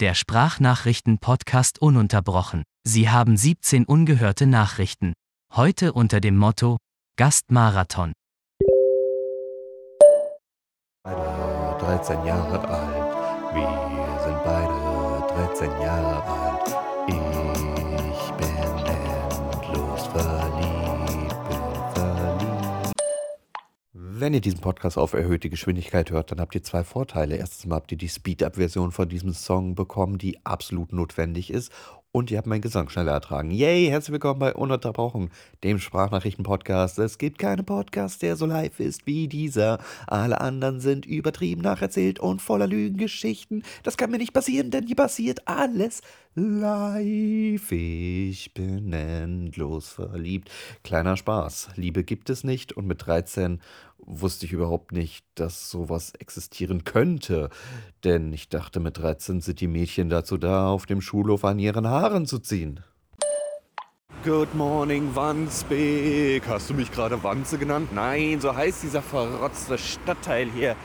Der Sprachnachrichten-Podcast ununterbrochen. Sie haben 17 ungehörte Nachrichten. Heute unter dem Motto Gastmarathon. Beide 13 Jahre alt. Wir sind beide 13 Jahre alt. Ich Wenn ihr diesen Podcast auf erhöhte Geschwindigkeit hört, dann habt ihr zwei Vorteile. Erstens mal habt ihr die Speed-Up-Version von diesem Song bekommen, die absolut notwendig ist. Und ihr habt meinen Gesang schneller ertragen. Yay, herzlich willkommen bei Ununterbrochen, dem Sprachnachrichten-Podcast. Es gibt keinen Podcast, der so live ist wie dieser. Alle anderen sind übertrieben nacherzählt und voller Lügengeschichten. Das kann mir nicht passieren, denn hier passiert alles live. Ich bin endlos verliebt. Kleiner Spaß. Liebe gibt es nicht und mit 13 wusste ich überhaupt nicht, dass sowas existieren könnte. Denn ich dachte, mit 13 sind die Mädchen dazu da, auf dem Schulhof an ihren Haaren zu ziehen. Good morning, Wandsbek. Hast du mich gerade Wanze genannt? Nein, so heißt dieser verrotzte Stadtteil hier.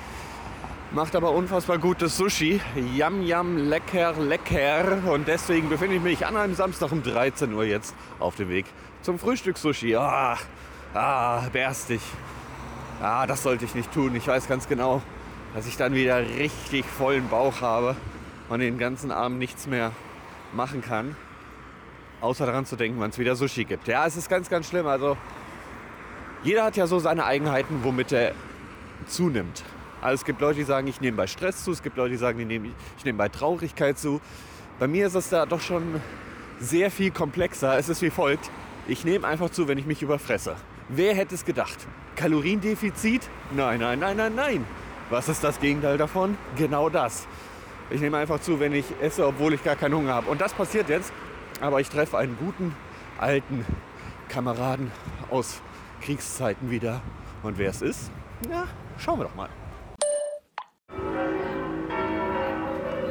Macht aber unfassbar gutes Sushi. Yam, yam, lecker, lecker. Und deswegen befinde ich mich an einem Samstag um 13 Uhr jetzt auf dem Weg zum Frühstück-Sushi. Ah, ah, berstig. Ah, das sollte ich nicht tun. Ich weiß ganz genau, dass ich dann wieder richtig vollen Bauch habe und den ganzen Abend nichts mehr machen kann. Außer daran zu denken, wann es wieder Sushi gibt. Ja, es ist ganz, ganz schlimm. Also, jeder hat ja so seine Eigenheiten, womit er zunimmt. Also, es gibt Leute, die sagen, ich nehme bei Stress zu. Es gibt Leute, die sagen, ich nehme, ich nehme bei Traurigkeit zu. Bei mir ist es da doch schon sehr viel komplexer. Es ist wie folgt. Ich nehme einfach zu, wenn ich mich überfresse. Wer hätte es gedacht? Kaloriendefizit? Nein, nein, nein, nein, nein. Was ist das Gegenteil davon? Genau das. Ich nehme einfach zu, wenn ich esse, obwohl ich gar keinen Hunger habe. Und das passiert jetzt. Aber ich treffe einen guten, alten Kameraden aus Kriegszeiten wieder. Und wer es ist? Na, schauen wir doch mal.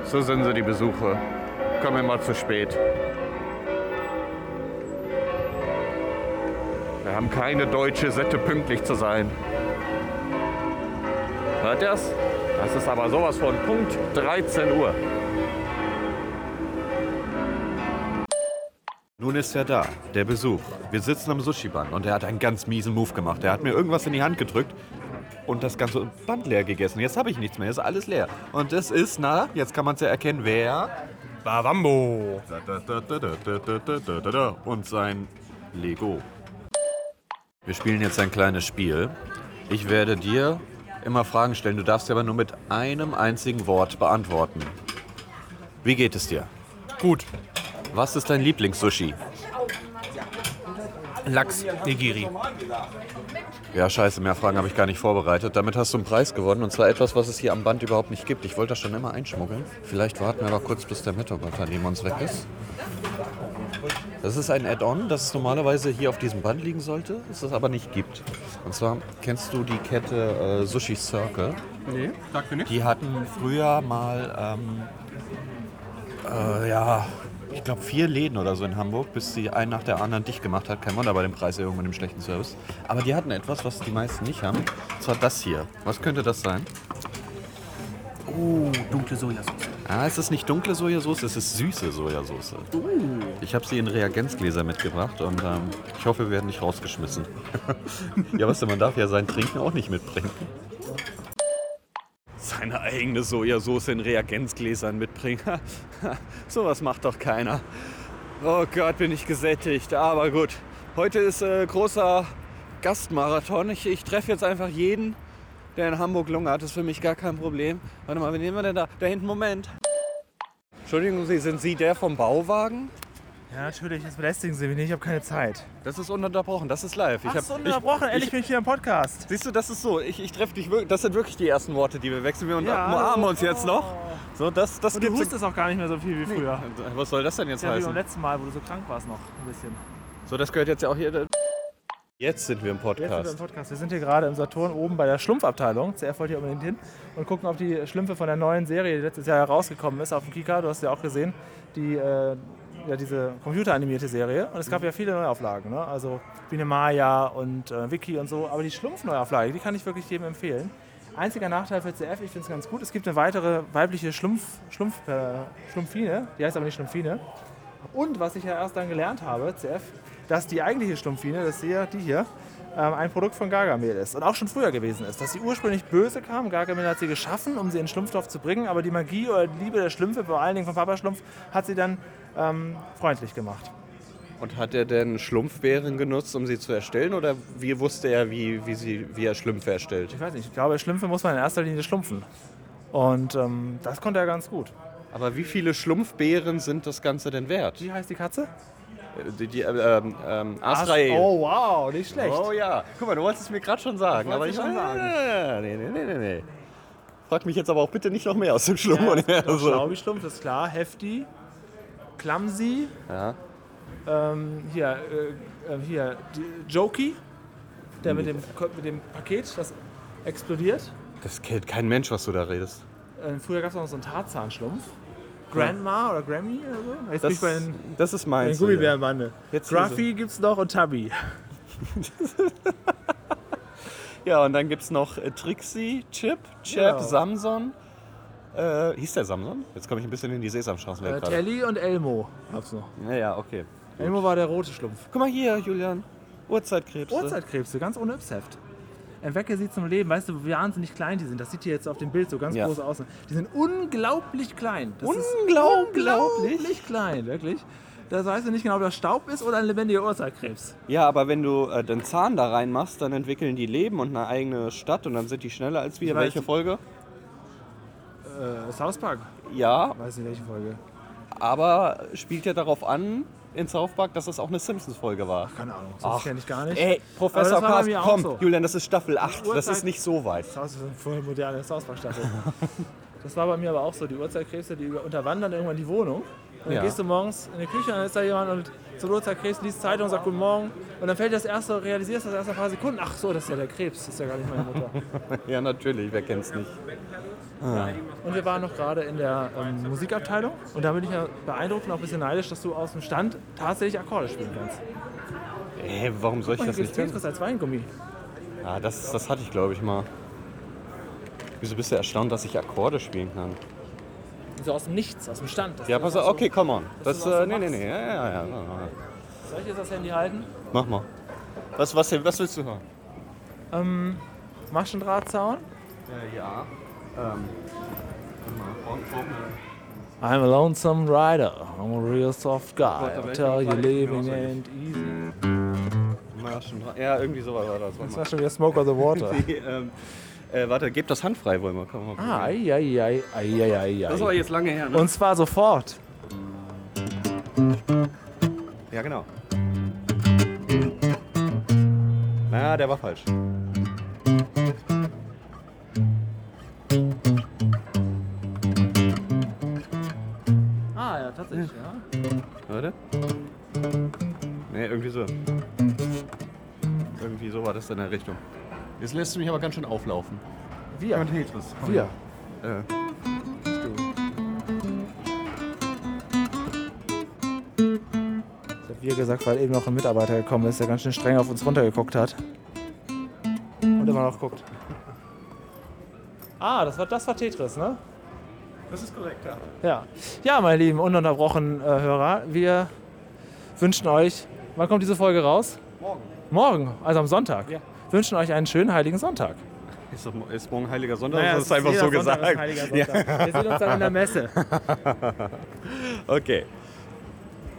So sind sie, die Besuche. Kommen immer zu spät. Haben keine deutsche Sitte, pünktlich zu sein. Hört ihr das? Das ist aber sowas von Punkt 13 Uhr. Nun ist er da, der Besuch. Wir sitzen am Sushi-Band und er hat einen ganz miesen Move gemacht. Er hat mir irgendwas in die Hand gedrückt und das ganze Band leer gegessen. Jetzt habe ich nichts mehr, ist alles leer. Und es ist, na, jetzt kann man es ja erkennen, wer. Bavambo. Und sein Lego. Wir spielen jetzt ein kleines Spiel. Ich werde dir immer Fragen stellen. Du darfst sie aber nur mit einem einzigen Wort beantworten. Wie geht es dir? Gut. Was ist dein Lieblingssushi? Lachs Nigiri. Ja, scheiße, mehr Fragen habe ich gar nicht vorbereitet. Damit hast du einen Preis gewonnen und zwar etwas, was es hier am Band überhaupt nicht gibt. Ich wollte das schon immer einschmuggeln. Vielleicht warten wir aber kurz, bis der Mitarbeiter neben uns weg ist. Das ist ein Add-on, das normalerweise hier auf diesem Band liegen sollte, das es aber nicht gibt. Und zwar kennst du die Kette äh, Sushi Circle? Nee, sagt mir nicht. Die hatten früher mal, ähm, äh, ja, ich glaube vier Läden oder so in Hamburg, bis sie einen nach der anderen dicht gemacht hat. Kein Wunder bei dem Preiserhöhung und dem schlechten Service. Aber die hatten etwas, was die meisten nicht haben. Und zwar das hier. Was könnte das sein? Oh, dunkle Sojasauce. Ah, es ist nicht dunkle Sojasauce, es ist süße Sojasauce. Ich habe sie in Reagenzgläser mitgebracht und ähm, ich hoffe, wir werden nicht rausgeschmissen. ja, was denn, man darf ja sein Trinken auch nicht mitbringen. Seine eigene Sojasauce in Reagenzgläsern mitbringen. Sowas macht doch keiner. Oh Gott, bin ich gesättigt. Aber gut, heute ist äh, großer Gastmarathon. Ich, ich treffe jetzt einfach jeden, der in Hamburg Lunge hat. Das ist für mich gar kein Problem. Warte mal, wen nehmen wir denn da? Da hinten, Moment. Entschuldigung, Sie, sind Sie der vom Bauwagen? Ja, natürlich, jetzt belästigen Sie mich nicht, ich habe keine Zeit. Das ist ununterbrochen, das ist live. Ach, hab- so unterbrochen, endlich ich, bin ich hier im Podcast. Siehst du, das ist so. Ich, ich treffe dich wirklich. Das sind wirklich die ersten Worte, die wir wechseln. Wir Ja, umarmen hallo. uns jetzt noch. So, das, das Und du hustest auch gar nicht mehr so viel wie früher. Was soll das denn jetzt Ja, wie beim heißen? letzten Mal, wo du so krank warst noch ein bisschen. So, das gehört jetzt ja auch hier. Jetzt sind wir im Jetzt sind wir im Podcast. Podcast. Wir sind hier gerade im Saturn oben bei der Schlumpfabteilung. CF wollte hier unbedingt hin und gucken, ob die Schlümpfe von der neuen Serie, die letztes Jahr herausgekommen ist, auf dem Kika, du hast ja auch gesehen, die, äh, ja, diese computeranimierte Serie. Und es gab ja viele Neuauflagen, ne? also Biene Maya und äh, Wiki und so. Aber die Schlumpf-Neuauflage, die kann ich wirklich jedem empfehlen. Einziger Nachteil für CF, ich finde es ganz gut, es gibt eine weitere weibliche Schlumpf, Schlumpf, äh, Schlumpfine, die heißt aber nicht Schlumpfine. Und was ich ja erst dann gelernt habe, CF, dass die eigentliche Schlumpfine, das hier, die hier, ähm, ein Produkt von Gargamel ist und auch schon früher gewesen ist. Dass sie ursprünglich böse kam, Gargamel hat sie geschaffen, um sie in Schlumpfdorf zu bringen, aber die Magie oder die Liebe der Schlümpfe, vor allen Dingen von Papa Schlumpf, hat sie dann ähm, freundlich gemacht. Und hat er denn Schlumpfbeeren genutzt, um sie zu erstellen? Oder wie wusste er, wie, wie, sie, wie er Schlümpfe erstellt? Ich weiß nicht, ich glaube, Schlümpfe muss man in erster Linie schlumpfen. Und ähm, das konnte er ganz gut. Aber wie viele Schlumpfbeeren sind das Ganze denn wert? Wie heißt die Katze? Äh, Die, die, äh, ähm, ähm, Azrael. Oh, wow, nicht schlecht. Oh ja, guck mal, du wolltest es mir gerade schon sagen. Ich aber ich schon sagen. Nee, nee, nee, nee, nee. Frag mich jetzt aber auch bitte nicht noch mehr aus dem Ja, Schlumpfuniversum. Schlaubi-Schlumpf ist klar, Hefty, Clumsy, Ja. ähm, hier, äh, äh, hier Jokey, der mit dem, mit dem Paket, das explodiert. Das kennt kein Mensch, was du da redest. Äh, früher gab es noch so einen Tarzan-Schlumpf. Grandma oder Grammy oder so. Jetzt bin Das, ich bei den, das ist bei den meins. Gummibärenbande. Jetzt Gruffy gibt's noch und Tubby. Ja, und dann gibt es noch äh, Trixie, Chip, Chap, Genau. Samson. Äh, hieß der Samson? Jetzt komme ich ein bisschen in die Sesamstraßenwelt Äh, gerade. Telly und Elmo gab's noch. Ja, ja, okay. Elmo war der rote Schlumpf. Guck mal hier, Julian. Urzeitkrebse. Urzeitkrebse, ganz ohne Yps-Heft. Entwecke sie zum Leben. Weißt du, wie wahnsinnig klein die sind? Das sieht hier jetzt auf dem Bild so ganz Ja. groß aus. Die sind unglaublich klein. Das Unglaublich. unglaublich klein, wirklich. Das weißt du nicht genau, ob das Staub ist oder ein lebendiger Urzeitkrebs. Ja, aber wenn du äh, den Zahn da reinmachst, dann entwickeln die Leben und eine eigene Stadt und dann sind die schneller als wir. Ich weiß- Welche Folge? Äh, South Park. Ja, Weiß nicht, welche Folge. aber spielt ja darauf an, in South Park, dass es auch eine Simpsons-Folge war. Keine Ahnung, das kenne ich gar nicht. Ey, Professor das auch komm, so. Julian, das ist Staffel 8, das ist nicht so weit. Das ist eine voll moderne South Park Staffel. das war bei mir aber auch so. Die Urzeitkrebse, die unterwandern irgendwann die Wohnung. Und dann Ja. gehst du morgens in die Küche und dann ist da jemand und zum Urzeitkrebs liest Zeitung sagt Guten Morgen. Und dann fällt das erste, realisierst das erst nach ein paar Sekunden. Ach so, das ist ja der Krebs, das ist ja gar nicht meine Mutter. Ja, natürlich, wer kennt's nicht. Und wir waren noch gerade in der ähm, Musikabteilung und da bin ich ja beeindruckt und auch ein bisschen neidisch, dass du aus dem Stand tatsächlich Akkorde spielen kannst. Ey, warum soll ich Und das nicht können? Als Weingummi. Ja, das, das hatte ich, glaube ich, mal. Wieso bist du erstaunt, dass ich Akkorde spielen kann? So aus dem Nichts, aus dem Stand. Das Ja, pass auf, okay, come on. Das, du was äh, nee, nee, nee, ja, ja, ja. Soll ich jetzt das Handy halten? Mach mal. Was, was, was willst du hören? Ähm, Maschendrahtzaun. Äh, ja. Ähm. I'm a lonesome rider, I'm a real soft guy. Welchen tell you living ain't easy. Ja, irgendwie so war das. Das war schon wieder Smoke on the Water. Nee, ähm, äh, warte, gebt das handfrei, wollen wir. Komm, mal Ah, ei, ei, ei, ei, ei, ei, Das ei. jetzt lange her, ne? Und zwar sofort. Ja, genau. Na, der war falsch. Ah, ja, tatsächlich, ja. Warte. Nee, irgendwie so. Irgendwie so war das in der Richtung. Jetzt lässt du mich aber ganz schön auflaufen. Wir. Tetris. Wir. Äh, Ich hab wir gesagt, weil eben noch ein Mitarbeiter gekommen ist, der ganz schön streng auf uns runtergeguckt hat. Und immer noch guckt. Ah, das war, das war Tetris, ne? das ist korrekt, ja. Ja. Ja, meine lieben ununterbrochenen äh, Hörer, wir wünschen euch, wann kommt diese Folge raus? Morgen. Morgen, also am Sonntag. Ja. Wünschen euch einen schönen heiligen Sonntag. Ist, ist morgen Heiliger Sonntag? Naja, oder ist das einfach so Sonntag gesagt? Ist heiliger Sonntag. Wir sehen uns dann in der Messe. Okay.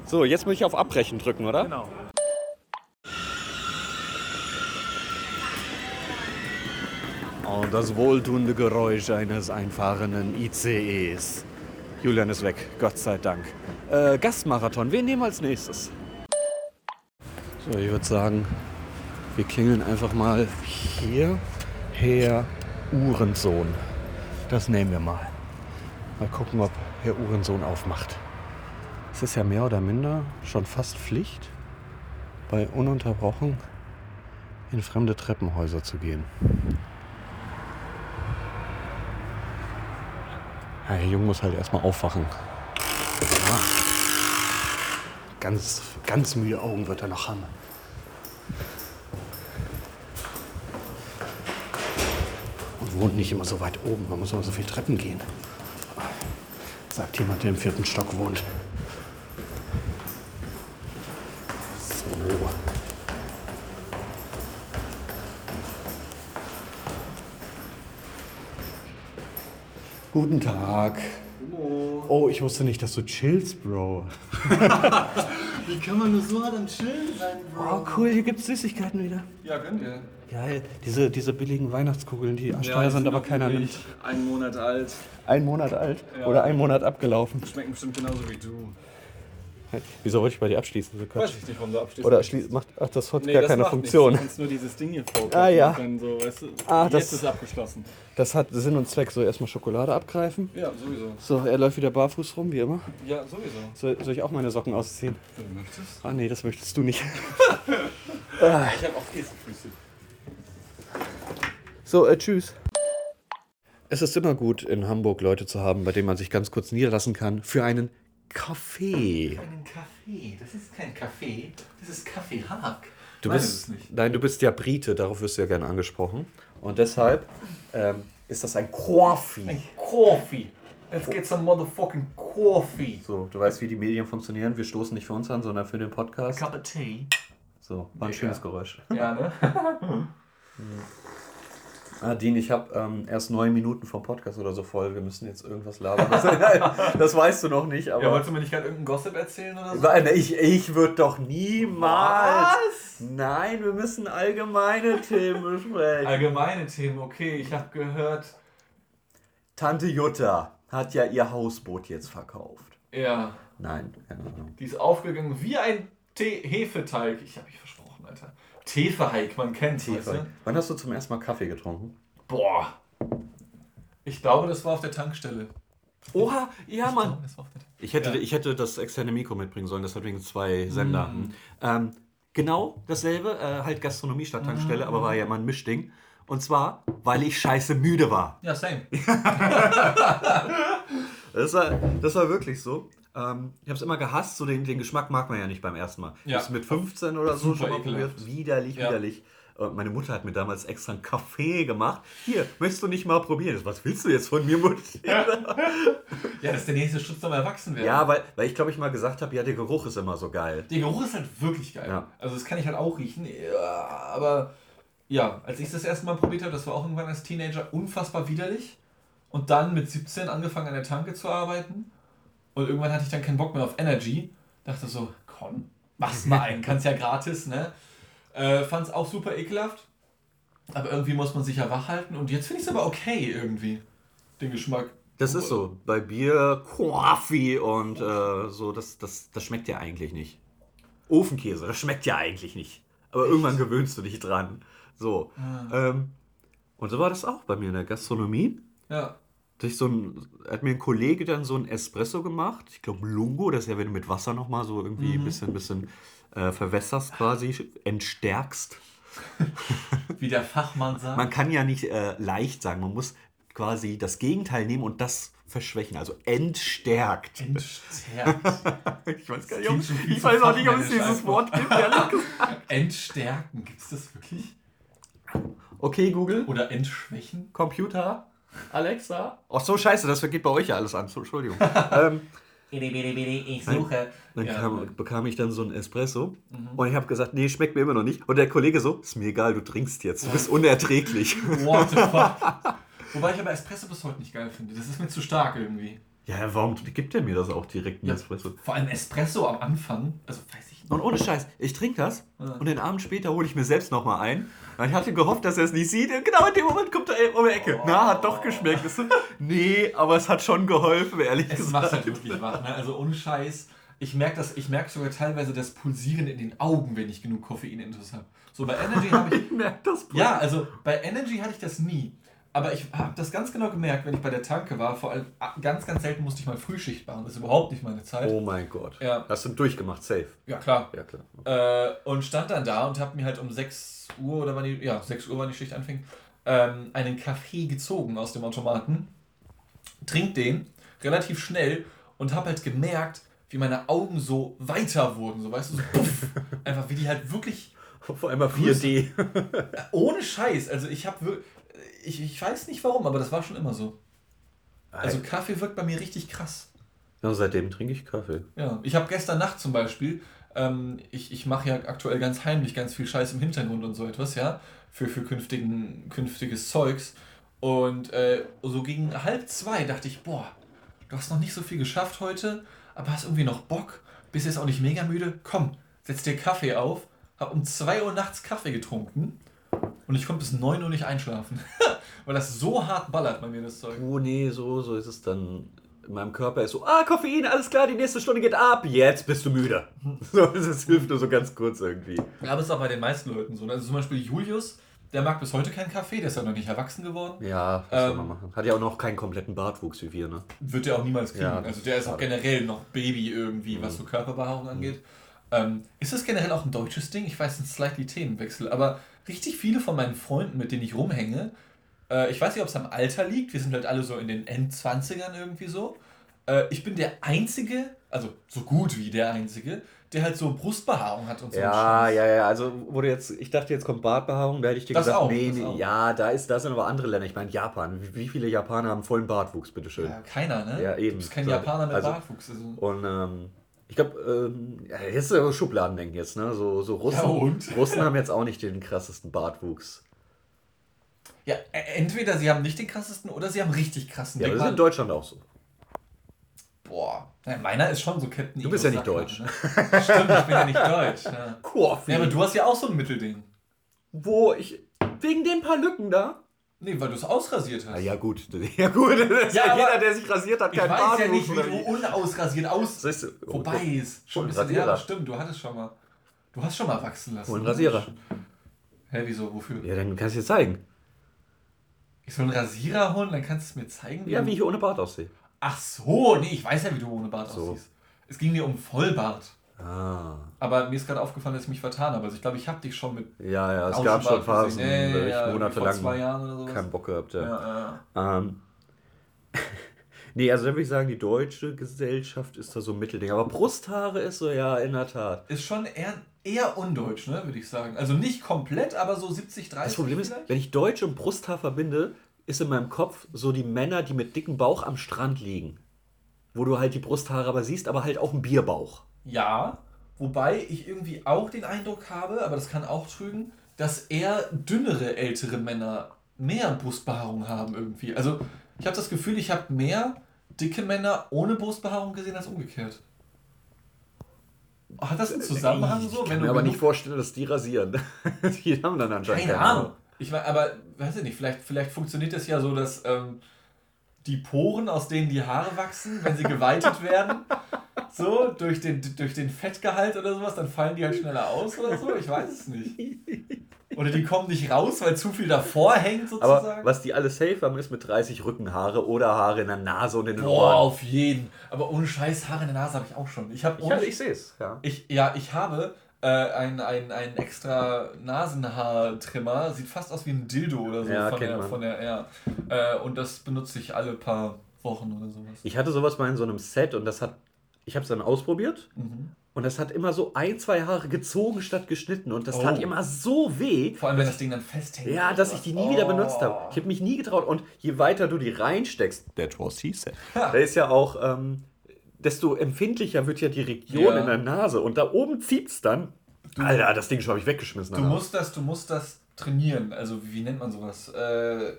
So, jetzt muss ich auf Abbrechen drücken, oder? Genau. Oh, das wohltuende Geräusch eines einfahrenden ICEs. Julian ist weg, Gott sei Dank. Äh, Gastmarathon, wen nehmen wir als nächstes? So, ich würde sagen, wir klingeln einfach mal hier. Herr Uhrensohn. Das nehmen wir mal. Mal gucken, ob Herr Uhrensohn aufmacht. Es ist ja mehr oder minder schon fast Pflicht, bei ununterbrochen in fremde Treppenhäuser zu gehen. Ja, der Junge muss halt erstmal aufwachen. Ja. Ganz, ganz müde Augen wird er noch haben. Wohnt nicht immer so weit oben. Man muss immer so viel Treppen gehen. Sagt jemand, der im vierten Stock wohnt. So. Guten Tag. Oh, ich wusste nicht, dass du chillst, Bro. Wie kann man nur so hart am Chillen sein, Bro? Oh, cool, hier gibt's Süßigkeiten wieder. Ja, gönnt ihr. Geil. Diese, diese billigen Weihnachtskugeln, die arschteuer sind, aber keiner nimmt. Ein Monat alt. Ein Monat alt Ja. oder ein Monat abgelaufen. Schmecken bestimmt genauso wie du. Wieso wollte ich bei dir abschließen? So. Weiß ich nicht, warum du abstehst. Oder schließ, macht, ach, das hat nee, gar das keine macht Funktion. Nichts. Du kannst nur dieses Ding hier vorkommen. Ah, ja. Und dann so, weißt du, Ah, jetzt das- ist abgeschlossen. Das hat Sinn und Zweck. So, erstmal Schokolade abgreifen. Ja, sowieso. So, er läuft wieder barfuß rum, wie immer. Ja, sowieso. Soll, soll ich auch meine Socken ausziehen? Wenn du möchtest. Ah, nee, das möchtest du nicht. Ich habe auch Käsefüße. So, äh, tschüss. Es ist immer gut, in Hamburg Leute zu haben, bei denen man sich ganz kurz niederlassen kann für einen Kaffee. Einen Kaffee. Das ist kein Kaffee. Das ist Kaffeehack. Du Nein, bist. Nein, du bist ja Brite, darauf wirst du ja gerne angesprochen. Und deshalb ähm, ist das ein Coffee. Ein Coffee. Let's get some motherfucking coffee. So, du weißt, wie die Medien funktionieren. Wir stoßen nicht für uns an, sondern für den Podcast. Cup of tea. So, war ein schönes Geräusch. Ja, ne? Ah, Dean, ich habe ähm, erst neun Minuten vom Podcast oder so voll. Wir müssen jetzt irgendwas labern. Das, das weißt du noch nicht, aber. Ja, wolltest du mir nicht gerade irgendeinen Gossip erzählen oder so? Nein, ich, ich würde doch niemals. Nein, wir müssen allgemeine Themen besprechen. Allgemeine Themen, okay. Ich habe gehört, Tante Jutta hat ja ihr Hausboot jetzt verkauft. ja, Nein, keine Ahnung. die ist aufgegangen wie ein Tee Hefeteig. Ich habe mich versprochen, Alter. Teefeheik, man kennt weißt du? Wann hast du zum ersten Mal Kaffee getrunken? Boah. Ich glaube, das war auf der Tankstelle. Oha, ja, Ich glaube, das war auf der Tankstelle. Ich hätte, Ja. ich hätte das externe Mikro mitbringen sollen, das hat wegen zwei Sender. Ähm, genau dasselbe, äh, halt Gastronomie statt Tankstelle, aber war ja mal ein Mischding. Und zwar, weil ich scheiße müde war. Ja, same. Das war, das war wirklich so. Ähm, ich habe es immer gehasst, so den, den Geschmack mag man ja nicht beim ersten Mal. Ich Ja. habe es mit 15 oder so Super schon mal probiert. Widerlich, Ja. widerlich. Meine Mutter hat mir damals extra einen Kaffee gemacht. Hier, möchtest du nicht mal probieren? Was willst du jetzt von mir, Mutter? Ja, das ist der nächste Schritt zum Erwachsenwerden. Ja, weil, weil ich glaube, ich mal gesagt habe, ja, der Geruch ist immer so geil. Der Geruch ist halt wirklich geil. Ja. Also das kann ich halt auch riechen. Ja, aber ja, als ich das erste Mal probiert habe, das war auch irgendwann als Teenager unfassbar widerlich. Und dann mit 17 angefangen an der Tanke zu arbeiten. Und irgendwann hatte ich dann keinen Bock mehr auf Energy. Dachte so, komm, mach's mal ein, kannst ja gratis, ne? Äh, fand's auch super ekelhaft. Aber irgendwie muss man sich ja wach halten. Und jetzt finde ich es aber okay irgendwie. Den Geschmack. Das ist so. Bei Bier, Kaffee und äh, so, das, das, das schmeckt ja eigentlich nicht. Ofenkäse, das schmeckt ja eigentlich nicht. Aber irgendwann gewöhnst du dich dran. So. Ähm, und so war das auch bei mir in der Gastronomie. Ja. Durch so ein, hat mir ein Kollege dann so ein Espresso gemacht. Ich glaube Lungo, das ist ja, wenn du mit Wasser nochmal so irgendwie ein bisschen, bisschen äh, verwässerst quasi, entstärkst. Wie der Fachmann sagt. Man kann ja nicht äh, leicht sagen, man muss quasi das Gegenteil nehmen und das verschwächen, also entstärkt. Entstärkt. Ich weiß gar nicht, ob- ich weiß auch nicht, ob es es dieses dieses Wort gibt, ehrlich gesagt. Entstärken, gibt es das wirklich? Okay, Google. Oder entschwächen? Computer. Alexa. Ach so, scheiße, das geht bei euch ja alles an. So, Entschuldigung. ähm, Ich suche. dann Ja, kam, bekam ich dann so ein Espresso und ich habe gesagt, nee, schmeckt mir immer noch nicht. Und der Kollege so, ist mir egal, du trinkst jetzt, du bist unerträglich. What the fuck? Wobei ich aber Espresso bis heute nicht geil finde. Das ist mir zu stark irgendwie. Ja, warum gibt er mir das auch direkt, ein Espresso? Vor allem Espresso am Anfang. Also weiß ich nicht. Und ohne Scheiß, ich trinke das und den Abend später hole ich mir selbst nochmal ein. Weil Ich hatte gehofft, dass er es nicht sieht. Und genau in dem Moment kommt er um die Ecke. Na, hat doch geschmeckt. So, nee, aber es hat schon geholfen, ehrlich Es macht gesagt. halt wirklich wach. Ne? Also ohne Scheiß. Ich merke das, ich merke sogar teilweise das Pulsieren in den Augen, wenn ich genug Koffein intus habe. So bei Energy habe ich. Ich merke das. Ja, also bei Energy hatte ich das nie. Aber ich habe das ganz genau gemerkt, wenn ich bei der Tanke war. Vor allem ah, ganz, ganz selten musste ich mal Frühschicht machen. Das ist überhaupt nicht meine Zeit. Oh mein Gott. Ja. Hast du durchgemacht, safe. Ja, klar. Ja, klar. Äh, und stand dann da und habe mir halt um 6 Uhr oder wann die, ja, 6 Uhr, wann die Schicht anfing, ähm, einen Kaffee gezogen aus dem Automaten. Trink den relativ schnell und habe halt gemerkt, wie meine Augen so weiter wurden. So, weißt du, so puff. Einfach wie die halt wirklich Vor allem mal 4D. ohne Scheiß. Also ich habe ich, ich weiß nicht warum, aber das war schon immer so. Also Kaffee wirkt bei mir richtig krass. Ja, seitdem trinke ich Kaffee. Ja, ich habe gestern Nacht zum Beispiel, ähm, ich, ich mache ja aktuell ganz heimlich ganz viel Scheiß im Hintergrund und so etwas, ja, für, für künftigen, künftiges Zeugs. Und äh, so gegen halb zwei dachte ich, boah, du hast noch nicht so viel geschafft heute, aber hast irgendwie noch Bock, bist jetzt auch nicht mega müde, komm, setz dir Kaffee auf, hab um 2 Uhr nachts Kaffee getrunken und ich konnte bis 9 Uhr nicht einschlafen. Weil das so hart ballert bei mir, das Zeug. Oh nee, so, so ist es dann. In meinem Körper ist so, ah, Koffein, alles klar, die nächste Stunde geht ab, jetzt bist du müde. So, das hilft nur so ganz kurz irgendwie. Ja, aber es ist auch bei den meisten Leuten so. Also zum Beispiel Julius, der mag bis heute keinen Kaffee, der ist ja noch nicht erwachsen geworden. Ja, was soll Ähm, man machen? Hat ja auch noch keinen kompletten Bartwuchs wie wir, ne? Wird der auch niemals kriegen. Ja, also der ist auch generell noch Baby irgendwie, was so Körperbehaarung angeht. Ähm, ist das generell auch ein deutsches Ding? Ich weiß, ein slightly Themenwechsel, aber richtig viele von meinen Freunden, mit denen ich rumhänge, äh, ich weiß nicht, ob es am Alter liegt, wir sind halt alle so in den Endzwanzigern irgendwie so. Äh, ich bin der Einzige, also so gut wie der Einzige, der halt so Brustbehaarung hat und so. Ja, ja, ja, also wurde jetzt, ich dachte, jetzt kommt Bartbehaarung, da hätte ich dir Das gesagt, auch, nee, nee, ja, da ist das sind aber andere Länder. Ich meine, Japan. Wie, wie viele Japaner haben vollen Bartwuchs, bitteschön? Ja, keiner, ne? Ja, eben. Du bist kein So, Japaner mit also- Bartwuchs. Also. Und ähm, ich glaube, ähm, ja, jetzt so Schubladendenken jetzt, ne? So, so Russen, Ja, und? Russen haben jetzt auch nicht den krassesten Bartwuchs. Ja, e- entweder sie haben nicht den krassesten oder sie haben richtig krassen Ja, Dick das ist in. Deutschland auch so. Boah, ja, meiner ist schon so Captain Du bist ja nicht Sackmann, Ne? Stimmt, ich bin ja nicht deutsch. Ja. Coffee. ja, aber du hast ja auch so ein Mittelding. Wo ich. Wegen den paar Lücken da? Nee, weil du es ausrasiert hast. Ah, ja, gut. Ja, gut. Ja, ja, jeder, der sich rasiert hat, ich keinen weiß Bartwuchs. ja nicht, wie du unausrasiert aus Siehst du? Oh, vorbei guck. ist. Schon ein Rasierer. das stimmt, du hattest schon mal. Du hast schon mal wachsen lassen. Hol einen Rasierer. Hä, wieso, wofür? Ja, dann kannst du dir zeigen. Ich soll einen Rasierer holen, dann kannst du es mir zeigen, Ja, wie ich ohne Bart aussehe. Ach so, nee, ich weiß ja, wie du ohne Bart So. aussiehst. Es ging mir um Vollbart. Ah. Aber mir ist gerade aufgefallen, dass ich mich vertan habe. Also ich glaube, ich habe dich schon mit Ja, ja, es gab schon Phasen, gesehen. wo Ja, ich ja, vor monatelang zwei Jahren oder sowas. keinen Bock gehabt Ja, habe. ja. Ähm, nee, also da würde ich sagen, die deutsche Gesellschaft ist da so ein Mittelding. Aber Brusthaare ist so, ja, in der Tat. Ist schon eher, eher undeutsch, ne, würde ich sagen. Also nicht komplett, aber so 70, 30 Das Problem ist, vielleicht? wenn ich Deutsch und Brusthaar verbinde, ist in meinem Kopf so die Männer, die mit dicken Bauch am Strand liegen. Wo du halt die Brusthaare aber siehst, aber halt auch einen Bierbauch. Ja, wobei ich irgendwie auch den Eindruck habe, aber das kann auch trügen, dass eher dünnere ältere Männer mehr Brustbehaarung haben irgendwie. Also ich habe das Gefühl, ich habe mehr dicke Männer ohne Brustbehaarung gesehen als umgekehrt. Hat das einen Zusammenhang so? Ich kann mir aber nicht vorstellen, dass die rasieren. die haben dann anscheinend Keine Ahnung. Ich mein, aber weiß ich nicht, vielleicht, vielleicht funktioniert das ja so, dass ähm, die Poren, aus denen die Haare wachsen, wenn sie geweitet werden, so durch den, durch den Fettgehalt oder sowas, dann fallen die halt schneller aus oder so. Ich weiß es nicht. Oder die kommen nicht raus, weil zu viel davor hängt Aber sozusagen. was die alle safe haben, ist mit 30 Rückenhaare oder Haare in der Nase und in den Boah, Ohren. auf jeden. Aber ohne Scheiß, Haare in der Nase habe ich auch schon. Ich habe ohne sehe es, ja. Ich, ja, ich habe äh, ein, ein, ein extra Nasenhaartrimmer. Sieht fast aus wie ein Dildo oder so Ja, von, der, man. von der ja. Äh, und das benutze ich alle paar Wochen oder sowas. Ich hatte sowas mal in so einem Set und das hat, ich habe es dann ausprobiert Mhm. und das hat immer so ein, zwei Haare gezogen statt geschnitten und das Oh. tat immer so weh. Vor allem, wenn das Ding dann festhängt. Ja, dass ich die nie wieder Oh. benutzt habe. Ich habe mich nie getraut und je weiter du die reinsteckst, that was he said, Ha. da ist ja auch, ähm, desto empfindlicher wird ja die Region Ja. in der Nase und da oben zieht's dann. Alter, das Ding schon habe ich weggeschmissen. Du Alter. musst das, du musst das trainieren. Also wie nennt man sowas? Äh,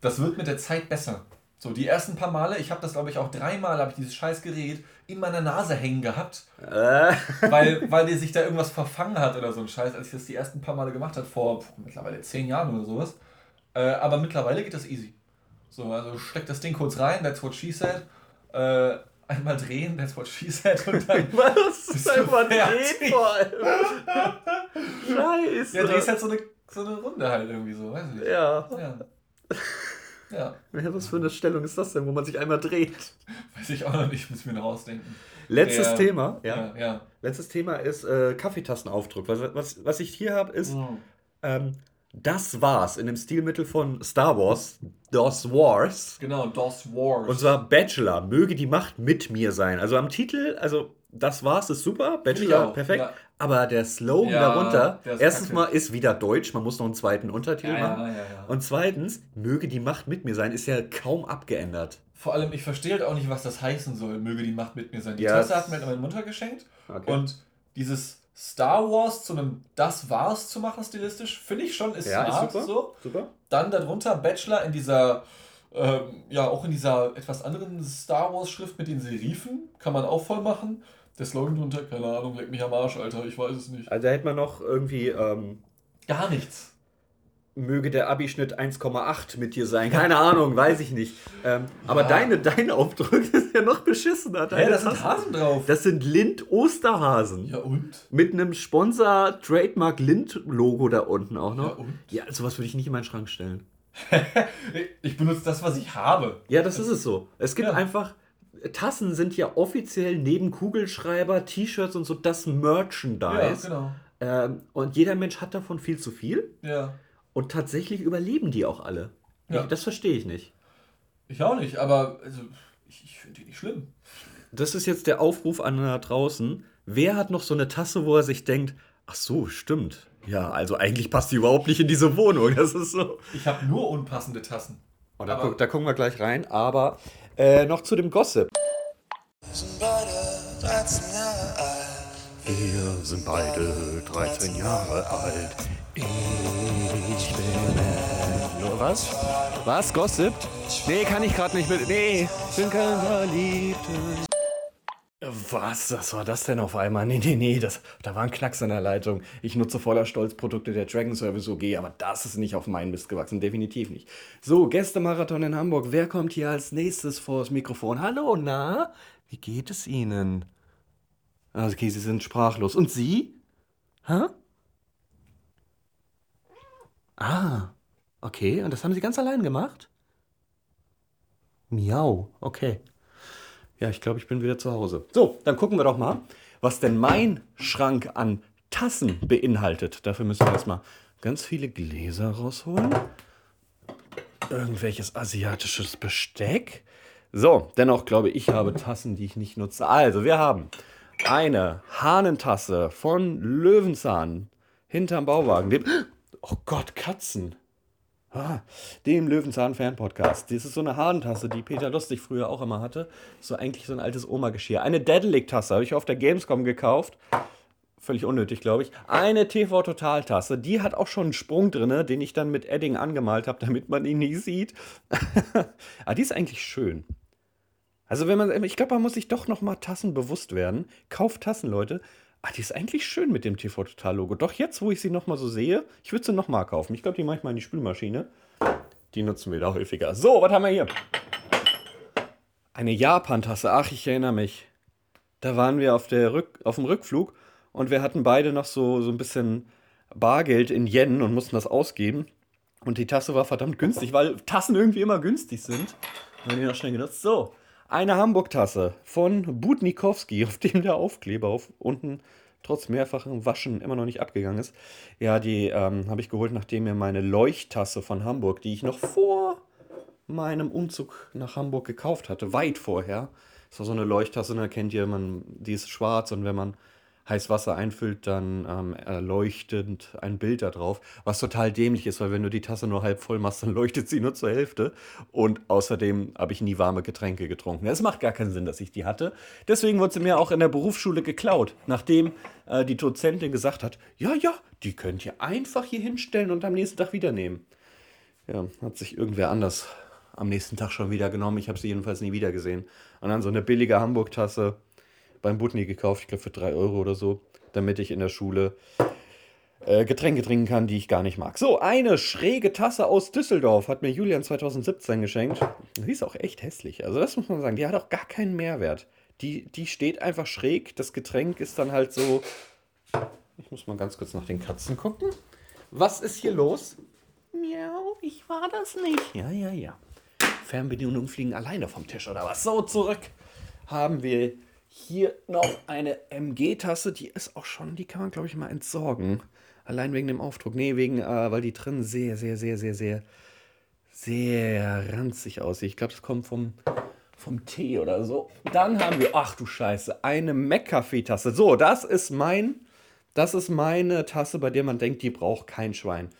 das wird mit der Zeit besser. So, die ersten paar Male, ich habe das glaube ich auch dreimal, habe ich dieses scheiß Gerät in meiner Nase hängen gehabt. Äh, weil, weil dir sich da irgendwas verfangen hat oder so ein Scheiß, als ich das die ersten paar Male gemacht habe, vor puh, mittlerweile zehn Jahren oder sowas. Äh, aber mittlerweile geht das easy. So, also steck das Ding kurz rein, that's what she said. Äh, einmal drehen, that's what she said. Und dann was Bist ist du einfach ein fertig? Dreh vor allem? Scheiße. ja, drehst halt so eine, so eine Runde halt irgendwie so, weiß ich nicht. Ja. Ja. Ja, Ja, Was für eine Stellung ist das denn, wo man sich einmal dreht? weiß ich auch noch nicht, muss ich mir noch ausdenken. Letztes Der- Thema, ja. Ja, ja. Letztes Thema ist äh, Kaffeetastenaufdruck. Was, was, was ich hier habe, ist, ähm, das war's in dem Stilmittel von Star Wars, DOS Wars. Genau, DOS Wars. Und zwar Bachelor, möge die Macht mit mir sein. Also am Titel, also das war's, ist super. Bachelor, auch, perfekt. ja. Aber der Slogan Ja, darunter, der erstens kacke. mal ist wieder deutsch, man muss noch einen zweiten Untertitel Ja, machen. Und zweitens, möge die Macht mit mir sein, ist ja kaum abgeändert. Vor allem, ich verstehe halt auch nicht, was das heißen soll. Möge die Macht mit mir sein. Die Ja, Tasse hat mir meine Mutter geschenkt. Okay. Und dieses Star Wars zu einem Das war's zu machen, stilistisch, finde ich schon, ist Ja, ist smart super. so. Super. Dann darunter Bachelor in dieser, ähm, ja, auch in dieser etwas anderen Star Wars-Schrift mit den Serifen. Kann man auch voll machen. Der Slogan drunter, keine Ahnung, leck mich am Arsch, Alter, ich weiß es nicht. Also da hätte man noch irgendwie, ähm, Gar nichts. möge der Abischnitt 1,8 mit dir sein. Keine Ahnung, weiß ich nicht. Ähm, Aber Ja. deine, dein Aufdruck ist ja noch beschissener. Hä, Deine da sind Hasen drauf. Das sind Lind-Osterhasen. ja und? Mit einem Sponsor Trademark Lind-Logo da unten auch Ja noch. und? Ja, sowas würde ich nicht in meinen Schrank stellen. Ich benutze das, was ich habe. Ja, das ist es so. Es gibt Ja. einfach. Tassen sind ja offiziell neben Kugelschreiber, T-Shirts und so das Merchandise. Ja, genau. ähm, und jeder Mensch hat davon viel zu viel. Ja. Und tatsächlich überleben die auch alle. Ja. Ich, das verstehe ich nicht. Ich auch nicht, aber also, ich, ich finde die nicht schlimm. Das ist jetzt der Aufruf an da draußen. Wer hat noch so eine Tasse, wo er sich denkt, ach so, stimmt. Ja, also eigentlich passt die überhaupt nicht in diese Wohnung. Das ist so. Ich habe nur unpassende Tassen. Oh, da, guck, da gucken wir gleich rein. Aber äh, noch zu dem Gossip. sind beide 13 Jahre alt. Wir sind beide 13 Jahre alt. Ich bin nur was? Was? Gossip? Nee, kann ich gerade nicht mit. Nee, Bin kein Verliebter. Was? Was war das denn auf einmal? Nee, nee, nee, das, da war ein Knacks in der Leitung. Ich nutze voller Stolz Produkte der Dragon Service OG, aber das ist nicht auf meinen Mist gewachsen, definitiv nicht. So, Gästemarathon in Hamburg. Wer kommt hier als nächstes vor das Mikrofon? Hallo, na? Wie geht es Ihnen? Ah, Okay, Sie sind sprachlos. Und Sie? Hä? Ah, okay. Und das haben Sie ganz allein gemacht? Miau, okay. Ja, ich glaube, ich bin wieder zu Hause. So, dann gucken wir doch mal, was denn mein Schrank an Tassen beinhaltet. Dafür müssen wir erstmal ganz viele Gläser rausholen. Irgendwelches asiatisches Besteck. So, dennoch glaube ich, habe Tassen, die ich nicht nutze. Also, wir haben eine Hahnentasse von Löwenzahn hinterm Bauwagen. Oh Gott, Katzen. Ah, dem Löwenzahn-Fan-Podcast. Das ist so eine Hahnentasse, die Peter Lustig früher auch immer hatte. So eigentlich so ein altes Oma-Geschirr. Eine Dedelic-Tasse habe ich auf der Gamescom gekauft. Völlig unnötig, glaube ich. Eine TV-Total-Tasse. Die hat auch schon einen Sprung drin, den ich dann mit Edding angemalt habe, damit man ihn nicht sieht. Aber die ist eigentlich schön. Also wenn man, ich glaube, man muss sich doch noch mal Tassen bewusst werden. Kauft Tassen, Leute. Ah, die ist eigentlich schön mit dem TV Total Logo. Doch jetzt, wo ich sie noch mal so sehe, ich würde sie noch mal kaufen. Ich glaube, die mache ich mal in die Spülmaschine. Die nutzen wir da häufiger. So, was haben wir hier? Eine Japan-Tasse. Ach, ich erinnere mich. Da waren wir auf, der Rück, auf dem Rückflug und wir hatten beide noch so, so ein bisschen Bargeld in Yen und mussten das ausgeben. Und die Tasse war verdammt günstig, weil Tassen irgendwie immer günstig sind. Wir die noch schnell genutzt. So, eine Hamburg-Tasse von Budnikowski, auf dem der Aufkleber auf unten trotz mehrfachem Waschen immer noch nicht abgegangen ist. Ja, die ähm, habe ich geholt, nachdem mir meine Leuchttasse von Hamburg, die ich noch vor meinem Umzug nach Hamburg gekauft hatte, weit vorher. Das war so eine Leuchttasse, da kennt ihr, man, die ist schwarz und wenn man heiß Wasser einfüllt, dann ähm, erleuchtet ein Bild da drauf, was total dämlich ist, weil wenn du die Tasse nur halb voll machst, dann leuchtet sie nur zur Hälfte. Und außerdem habe ich nie warme Getränke getrunken. Es macht gar keinen Sinn, dass ich die hatte. Deswegen wurde sie mir auch in der Berufsschule geklaut, nachdem äh, die Dozentin gesagt hat, ja, ja, die könnt ihr einfach hier hinstellen und am nächsten Tag wieder nehmen. Ja, hat sich irgendwer anders am nächsten Tag schon wieder genommen. Ich habe sie jedenfalls nie wieder gesehen. Und dann so eine billige Hamburg-Tasse beim Butni gekauft, ich glaube für 3 Euro oder so, damit ich in der Schule äh, Getränke trinken kann, die ich gar nicht mag. So, eine schräge Tasse aus Düsseldorf hat mir Julian 2017 geschenkt. Die ist auch echt hässlich. Also das muss man sagen, die hat auch gar keinen Mehrwert. Die, die steht einfach schräg. Das Getränk ist dann halt so... Ich muss mal ganz kurz nach den Katzen gucken. Was ist hier los? Miau, ich war das nicht. Ja, ja, ja. Fernbedienungen fliegen alleine vom Tisch oder was? So, zurück haben wir hier noch eine MG-Tasse. Die ist auch schon, die kann man, glaube ich, mal entsorgen. Allein wegen dem Aufdruck. Nee, wegen, äh, weil die drin sehr, sehr, sehr, sehr, sehr, sehr ranzig aussieht. Ich glaube, das kommt vom, vom Tee oder so. Dann haben wir, ach du Scheiße, eine Mac-Kaffeetasse. So, das ist mein, das ist meine Tasse, bei der man denkt, die braucht kein Schwein.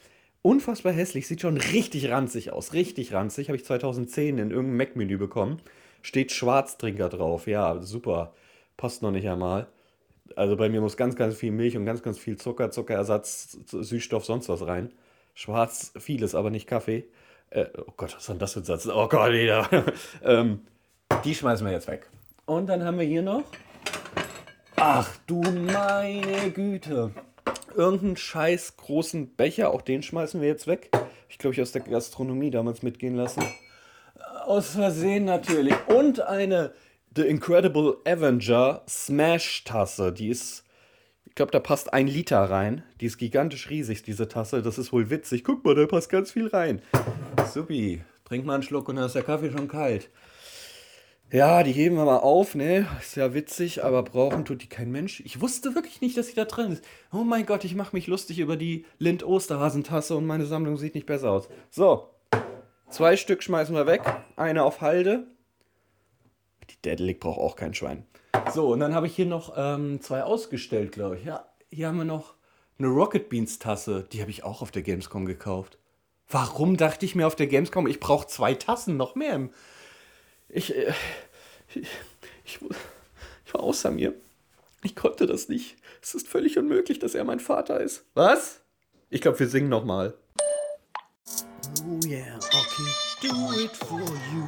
Unfassbar hässlich, sieht schon richtig ranzig aus. Richtig ranzig. Habe ich 2010 in irgendeinem Mac-Menü bekommen. Steht Schwarztrinker drauf. Ja, super. Passt noch nicht einmal. Also bei mir muss ganz, ganz viel Milch und ganz, ganz viel Zucker, Zuckerersatz, Süßstoff, sonst was rein. Schwarz vieles, aber nicht Kaffee. Äh, oh Gott, was ist denn das für ein Satz? Oh Gott, jeder. ähm, die schmeißen wir jetzt weg. Und dann haben wir hier noch. Ach du meine Güte. Irgendeinen scheiß großen Becher, auch den schmeißen wir jetzt weg. Ich glaube, ich aus der Gastronomie damals mitgehen lassen. Aus Versehen natürlich. Und eine The Incredible Avenger Smash Tasse. Die ist, ich glaube, da passt ein Liter rein. Die ist gigantisch riesig, diese Tasse. Das ist wohl witzig. Guck mal, da passt ganz viel rein. Supi. Trink mal einen Schluck und dann ist der Kaffee schon kalt. Ja, die heben wir mal auf, ne? Ist ja witzig, aber brauchen tut die kein Mensch. Ich wusste wirklich nicht, dass sie da drin ist. Oh mein Gott, ich mache mich lustig über die Lind-Osterhasentasse und meine Sammlung sieht nicht besser aus. So, zwei Stück schmeißen wir weg. Eine auf Halde. Die Dedelic braucht auch kein Schwein. So, und dann habe ich hier noch ähm, zwei ausgestellt, glaube ich. Ja, hier haben wir noch eine Rocket Beans Tasse. Die habe ich auch auf der Gamescom gekauft. Warum dachte ich mir auf der Gamescom, ich brauche zwei Tassen, noch mehr ich, äh, ich, ich, ich war außer mir. Ich konnte das nicht. Es ist völlig unmöglich, dass er mein Vater ist. Was? Ich glaube, wir singen nochmal. Oh yeah, okay, do it for you.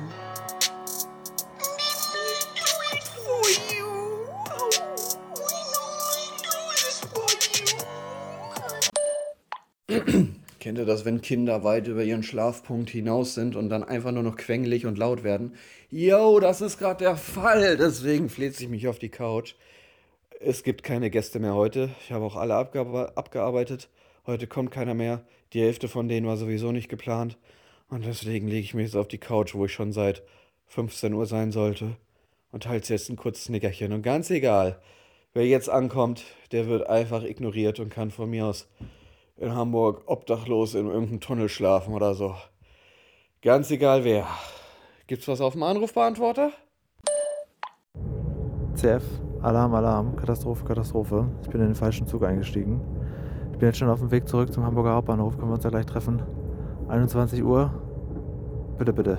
Kennt ihr das, wenn Kinder weit über ihren Schlafpunkt hinaus sind und dann einfach nur noch quengelig und laut werden? Yo, das ist gerade der Fall. Deswegen fläzt ich mich auf die Couch. Es gibt keine Gäste mehr heute. Ich habe auch alle abge abgearbeitet. Heute kommt keiner mehr. Die Hälfte von denen war sowieso nicht geplant. Und deswegen lege ich mich jetzt auf die Couch, wo ich schon seit 15 Uhr sein sollte. Und halte jetzt ein kurzes Nickerchen. Und ganz egal, wer jetzt ankommt, der wird einfach ignoriert und kann von mir aus in Hamburg obdachlos in irgendeinem Tunnel schlafen oder so. Ganz egal wer. Gibt's was auf dem Anrufbeantworter? CF, Alarm, Alarm, Katastrophe, Katastrophe. Ich bin in den falschen Zug eingestiegen. Bin jetzt schon auf dem Weg zurück zum Hamburger Hauptbahnhof. Können wir uns da gleich treffen? 21 Uhr? Bitte, bitte.